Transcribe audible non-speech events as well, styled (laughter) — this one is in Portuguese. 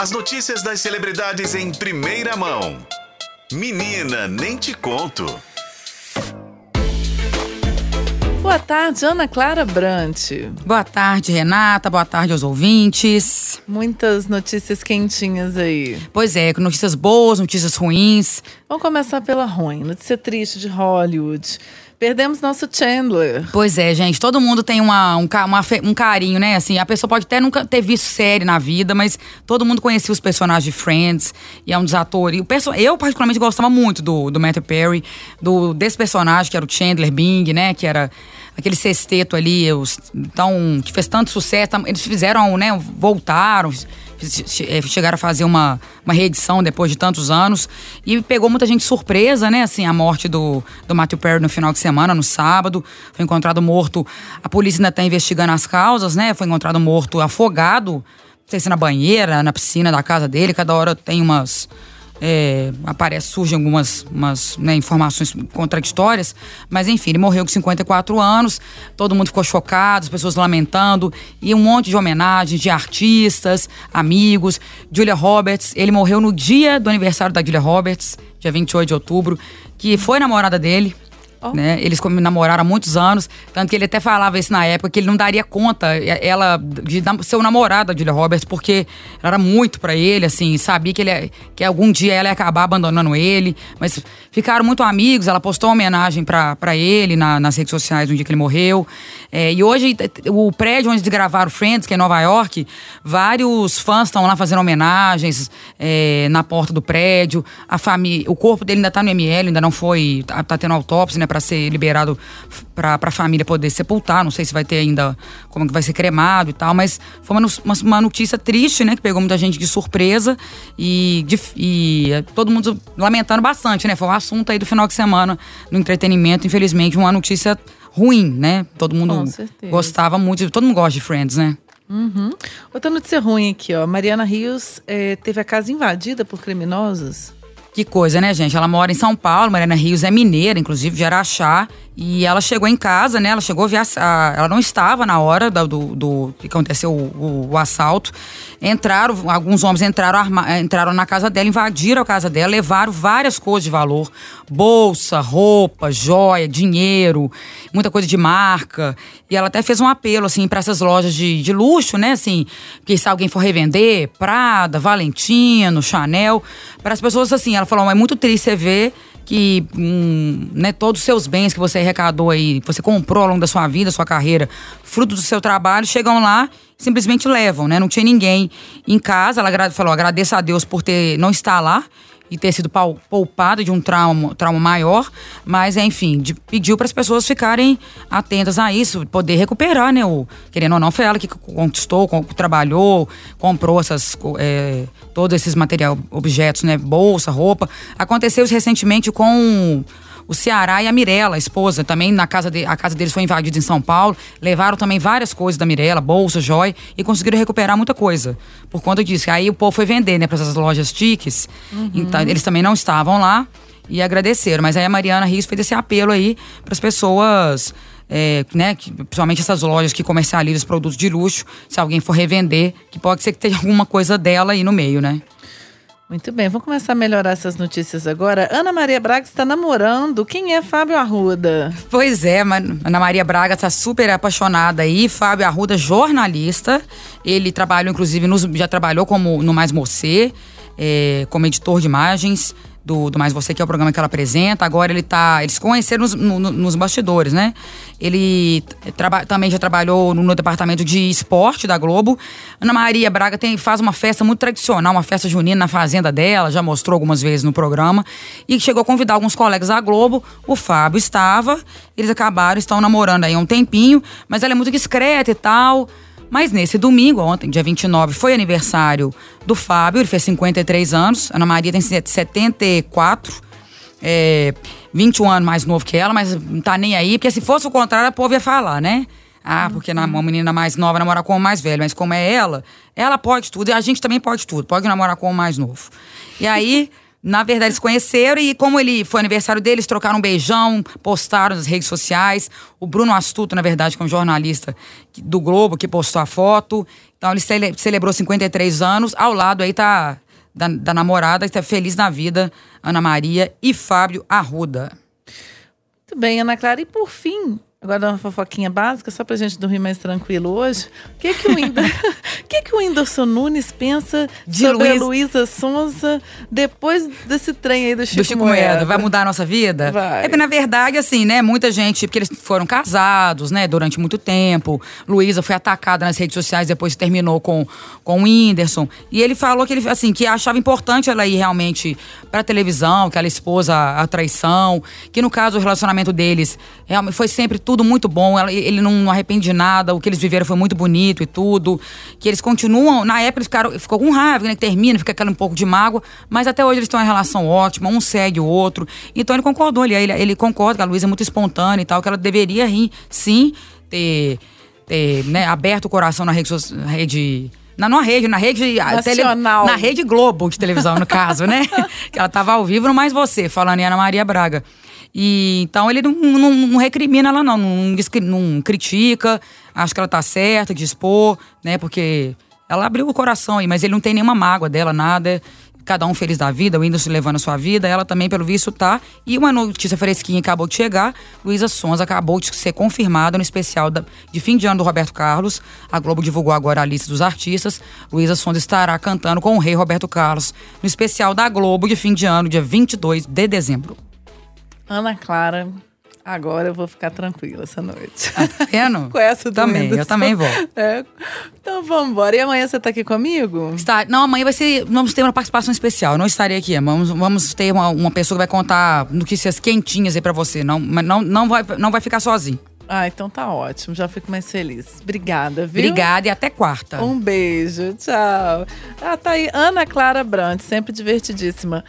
As notícias das celebridades em primeira mão. Menina, nem te conto. Boa tarde, Ana Clara Brant. Boa tarde, Renata. Boa tarde aos ouvintes. Muitas notícias quentinhas aí. Pois é, notícias boas, notícias ruins. Vamos começar pela ruim. Notícia triste de Hollywood. Perdemos nosso Chandler. Pois é, gente. Todo mundo tem uma, um, uma, um carinho, né? Assim, a pessoa pode até nunca ter visto série na vida, mas todo mundo conhecia os personagens de Friends. E é um dos atores. O eu, particularmente, gostava muito do, do Matthew Perry, do, desse personagem, que era o Chandler Bing, né? Que era aquele sexteto ali, os, então, que fez tanto sucesso. Eles fizeram, né? Voltaram chegaram a fazer uma, uma reedição depois de tantos anos. E pegou muita gente surpresa, né? Assim, a morte do, do Matthew Perry no final de semana, no sábado. Foi encontrado morto. A polícia ainda está investigando as causas, né? Foi encontrado morto afogado. Não sei se na banheira, na piscina da casa dele. Cada hora tem umas é, aparece, surgem algumas umas, né, informações contraditórias, mas enfim, ele morreu com 54 anos, todo mundo ficou chocado, as pessoas lamentando, e um monte de homenagens de artistas, amigos. Julia Roberts, ele morreu no dia do aniversário da Julia Roberts, dia 28 de outubro, que foi namorada dele, Oh. Né? Eles namoraram há muitos anos, tanto que ele até falava isso na época, que ele não daria conta ela de ser o namorado da Julia Roberts, porque ela era muito para ele, assim, sabia que, ele, que algum dia ela ia acabar abandonando ele, mas ficaram muito amigos, ela postou uma homenagem para ele na, nas redes sociais no dia que ele morreu. É, e hoje, o prédio onde gravaram Friends, que é em Nova York, vários fãs estão lá fazendo homenagens é, na porta do prédio. A família, o corpo dele ainda tá no ML, ainda não foi, tá, tá tendo autópsia, né? Para ser liberado para a família poder sepultar. Não sei se vai ter ainda como que vai ser cremado e tal, mas foi uma, uma, uma notícia triste, né? Que pegou muita gente de surpresa e, de, e é, todo mundo lamentando bastante, né? Foi um assunto aí do final de semana no entretenimento, infelizmente, uma notícia ruim, né? Todo mundo gostava muito, todo mundo gosta de Friends, né? Uhum. Outra notícia ruim aqui, ó. Mariana Rios é, teve a casa invadida por criminosos. Que coisa, né, gente? Ela mora em São Paulo, Mariana Rios é mineira, inclusive de Araxá. E ela chegou em casa, né? Ela chegou via. Ela não estava na hora do, do, do que aconteceu o, o, o, assalto. Entraram, alguns homens entraram, arma, entraram na casa dela, invadiram a casa dela, levaram várias coisas de valor: bolsa, roupa, joia, dinheiro, muita coisa de marca. E ela até fez um apelo, assim, para essas lojas de, de luxo, né? Assim, que se alguém for revender, Prada, Valentino, Chanel, para as pessoas, assim, ela falou: é muito triste você ver que hum, né, todos os seus bens que você arrecadou aí, você comprou ao longo da sua vida, sua carreira, fruto do seu trabalho, chegam lá simplesmente levam, né? Não tinha ninguém em casa. Ela falou: agradeço a Deus por ter não estar lá e ter sido poupada de um trauma, trauma maior, mas enfim, de, pediu para as pessoas ficarem atentas a isso, poder recuperar, né? O, querendo ou não, foi ela que conquistou, trabalhou, comprou essas, é, todos esses material, objetos, né? Bolsa, roupa. Aconteceu recentemente com o Ceará e a Mirella, a esposa, também na casa de, a casa deles foi invadida em São Paulo. Levaram também várias coisas da Mirella, bolsa, joia, e conseguiram recuperar muita coisa. Por conta disso. Aí o povo foi vender, né, para essas lojas tiques. Uhum. Então, eles também não estavam lá e agradeceram. Mas aí a Mariana Rios fez esse apelo aí para as pessoas. É, né, que, principalmente essas lojas que comercializam os produtos de luxo, se alguém for revender, que pode ser que tenha (laughs) alguma coisa dela aí no meio, né? Muito bem, vamos começar a melhorar essas notícias agora. Ana Maria Braga está namorando. Quem é Fábio Arruda? Pois é, Ana Maria Braga está super apaixonada aí. Fábio Arruda, jornalista. Ele trabalhou, inclusive, nos, já trabalhou como no Mais Você, é, como editor de imagens do, do Mais Você, que é o programa que ela apresenta. Agora ele tá. Eles conheceram nos, no, nos bastidores, né? Ele traba, também já trabalhou no, no, departamento de esporte da Globo. Ana Maria Braga tem, faz uma festa muito tradicional, uma festa junina na fazenda dela, já mostrou algumas vezes no programa. E chegou a convidar alguns colegas da Globo. O Fábio estava, eles acabaram, estão namorando aí há um tempinho, mas ela é muito discreta e tal. Mas nesse domingo, ontem, dia 29, foi aniversário do Fábio, ele fez 53 anos, Ana Maria tem 74, é, 21 anos mais novo que ela, mas não tá nem aí, porque se fosse o contrário, a povo ia falar, né? Ah, porque uma menina mais nova namora com o mais velho, mas como é ela, ela pode tudo e a gente também pode tudo, pode namorar com o mais novo. E aí. Na verdade, eles conheceram e, como ele foi aniversário deles, trocaram um beijão, postaram nas redes sociais. O Bruno Astuto, na verdade, que é um jornalista do Globo, que postou a foto. Então ele cele celebrou 53 anos. Ao lado aí tá da, da namorada, que tá feliz na vida, Ana Maria e Fábio Arruda. Muito bem, Ana Clara. E por fim, Agora uma fofoquinha básica, só pra gente dormir mais tranquilo hoje. O que que o, Indo... (laughs) (laughs) que que o Whindersson Nunes pensa de sobre Luiz... a Luísa Sonza depois desse trem aí do Chico, do Chico Moeda? Moeda? Vai mudar a nossa vida? Vai. É que, na verdade, assim, né, muita gente, porque eles foram casados, né, durante muito tempo. Luísa foi atacada nas redes sociais, depois terminou com, com o Whindersson. E ele falou que ele, assim, que achava importante ela ir realmente pra televisão, que ela expôs a, a traição, que no caso o relacionamento deles realmente foi sempre tudo muito bom. Ele não arrepende de nada, o que eles viveram foi muito bonito e tudo. Que eles continuam. Na época eles ficaram, ficou com raiva, né? Que termina, fica aquele um pouco de mágoa, mas até hoje eles estão em relação ótima, um segue o outro. Então ele concordou, ele, ele, ele concorda que a Luísa é muito espontânea e tal, que ela deveria rir, sim, ter, ter né, aberto o coração na rede. Na rede na, na rede, na rede Nacional. Tele, na rede Globo de televisão, no caso, né? (laughs) que ela tava ao vivo no Mais Você, falando em Ana Maria Braga. E, então ele não, não, não recrimina ela, não, não, não critica, acho que ela tá certa de expor, né? Porque ela abriu o coração aí, mas ele não tem nenhuma mágoa dela, nada. Cada um feliz da vida, o Whindersson levando a sua vida, ela também, pelo visto, tá. E uma notícia fresquinha acabou de chegar: Luísa Sons acabou de ser confirmada no especial de fim de ano do Roberto Carlos. A Globo divulgou agora a lista dos artistas. Luísa Sons estará cantando com o rei Roberto Carlos no especial da Globo de fim de ano, dia 22 de dezembro. Ana Clara, agora eu vou ficar tranquila essa noite. Ah, tá vendo? (laughs) Com essa também, eu também vou. É. Então vamos embora. E amanhã você tá aqui comigo? Está, não, amanhã vai ser. Vamos ter uma participação especial. Eu não estarei aqui. Vamos, vamos ter uma, uma pessoa que vai contar notícias quentinhas aí pra você. Não, não, não, vai, não vai ficar sozinho. Ah, então tá ótimo. Já fico mais feliz. Obrigada, viu? Obrigada e até quarta. Um beijo. Tchau. Ah, tá aí. Ana Clara Brandt, sempre divertidíssima.